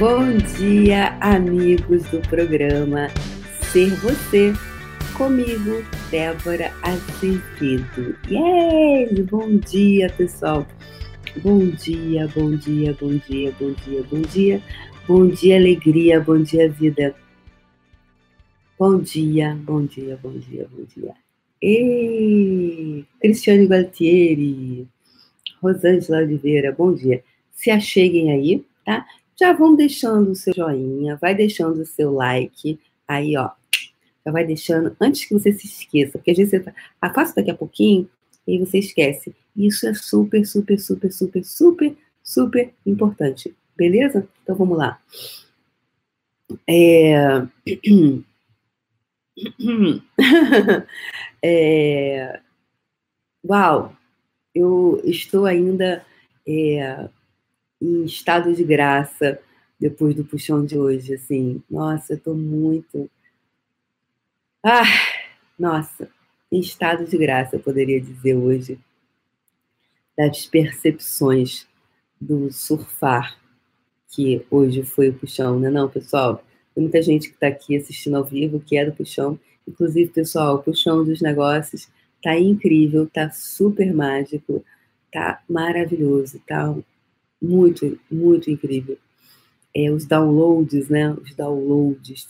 Bom dia, amigos do programa Ser Você, comigo, Débora Azevedo. Yay! Bom dia, pessoal. Bom dia, bom dia, bom dia, bom dia, bom dia. Bom dia, alegria, bom dia, vida. Bom dia, bom dia, bom dia, bom dia. Ei, Cristiane Gualtieri, Rosângela Oliveira, bom dia. Se acheguem aí, tá? Já vão deixando o seu joinha, vai deixando o seu like. Aí, ó, já vai deixando antes que você se esqueça, porque às vezes você tá, faço daqui a pouquinho e você esquece. Isso é super, super, super, super, super, super importante. Beleza? Então vamos lá. É... é... Uau! Eu estou ainda é, em estado de graça depois do puxão de hoje, assim. Nossa, eu tô muito. Ah, nossa, em estado de graça, eu poderia dizer hoje, das percepções do surfar, que hoje foi o puxão, né? Não, pessoal, tem muita gente que está aqui assistindo ao vivo, que é do puxão. Inclusive, pessoal, o puxão dos negócios tá incrível, tá super mágico, tá maravilhoso, tá muito, muito incrível. É, os downloads, né? Os downloads.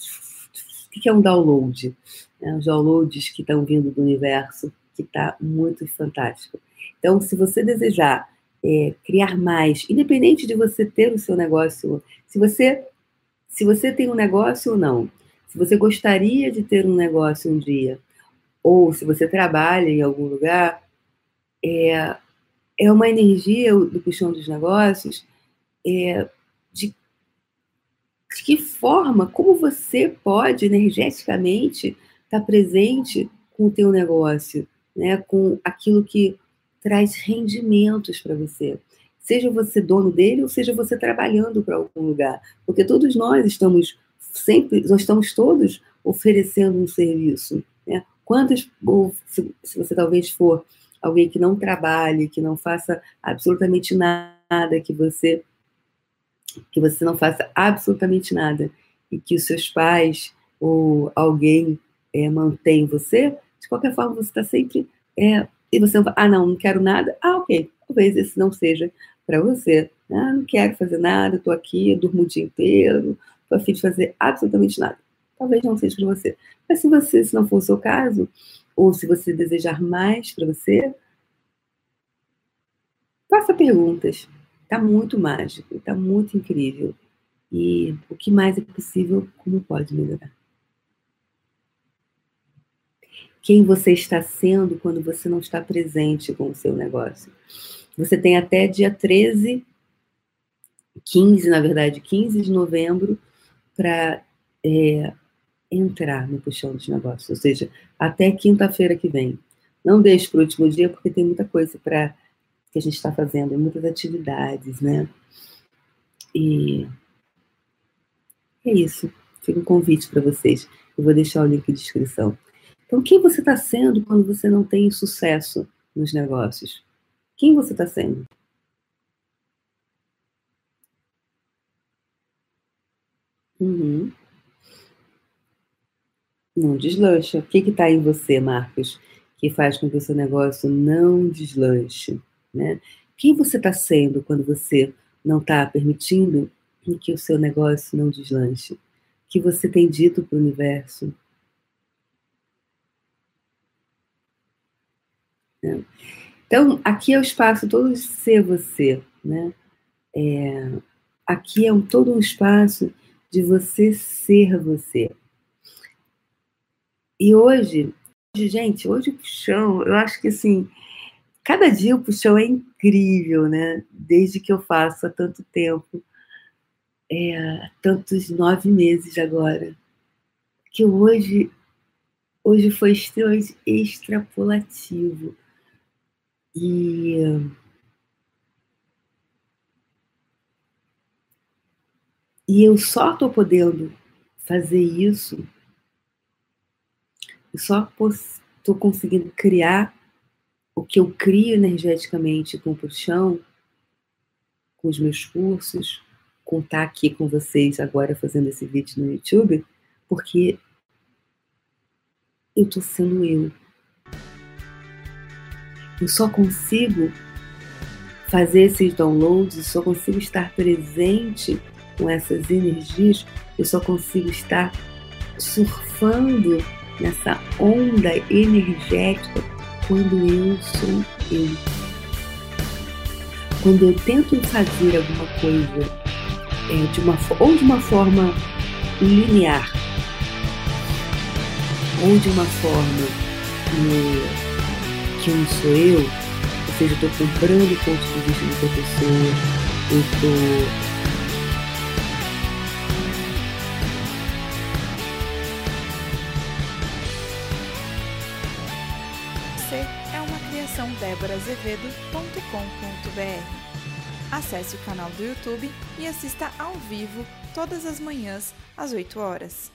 O que é um download? É, os downloads que estão vindo do universo, que está muito fantástico. Então, se você desejar é, criar mais, independente de você ter o seu negócio, se você, se você tem um negócio ou não, se você gostaria de ter um negócio um dia, ou se você trabalha em algum lugar, é, é uma energia do puxão dos negócios é, de, de que forma, como você pode energeticamente estar tá presente com o teu negócio, né, com aquilo que traz rendimentos para você. Seja você dono dele ou seja você trabalhando para algum lugar, porque todos nós estamos sempre, nós estamos todos oferecendo um serviço. Né? Quantas, ou se, se você talvez for alguém que não trabalhe, que não faça absolutamente nada, que você que você não faça absolutamente nada e que os seus pais ou alguém é, mantém você, de qualquer forma você está sempre é, e você ah não não quero nada. Ah ok talvez esse não seja para você. Ah, não quero fazer nada estou aqui durmo o dia inteiro estou afim de fazer absolutamente nada. Talvez não seja para você. Mas se você se não for o seu caso ou se você desejar mais para você, faça perguntas. Está muito mágico, está muito incrível. E o que mais é possível, como pode melhorar? Quem você está sendo quando você não está presente com o seu negócio? Você tem até dia 13, 15, na verdade, 15 de novembro, para é, entrar no puxão dos negócios, ou seja, até quinta-feira que vem. Não deixe para o último dia, porque tem muita coisa para que a gente está fazendo, muitas atividades, né? E é isso. Fica um convite para vocês. Eu vou deixar o link de descrição. Então, quem você está sendo quando você não tem sucesso nos negócios? Quem você está sendo? Uhum. Não deslancha. O que está em você, Marcos, que faz com que o seu negócio não deslanche? Né? Quem você está sendo quando você não está permitindo que o seu negócio não deslanche? O que você tem dito para o universo? Né? Então, aqui é o espaço todo de ser você, né? É, aqui é um, todo um espaço de você ser você. E hoje, gente, hoje o puxão, eu acho que assim, cada dia o puxão é incrível, né? Desde que eu faço há tanto tempo, é, tantos nove meses agora, que hoje, hoje foi extremamente extrapolativo. E e eu só estou podendo fazer isso eu só estou conseguindo criar o que eu crio energeticamente com o puxão, com os meus cursos, contar aqui com vocês agora fazendo esse vídeo no YouTube, porque eu tô sendo eu. Eu só consigo fazer esses downloads, eu só consigo estar presente com essas energias, eu só consigo estar surfando nessa onda energética quando eu sou eu. Quando eu tento fazer alguma coisa é, de uma, ou de uma forma linear, ou de uma forma que não sou eu, ou seja, eu estou comprando o ponto de vista outra pessoa, eu estou déborazevedo.com.br. Acesse o canal do YouTube e assista ao vivo todas as manhãs às 8 horas.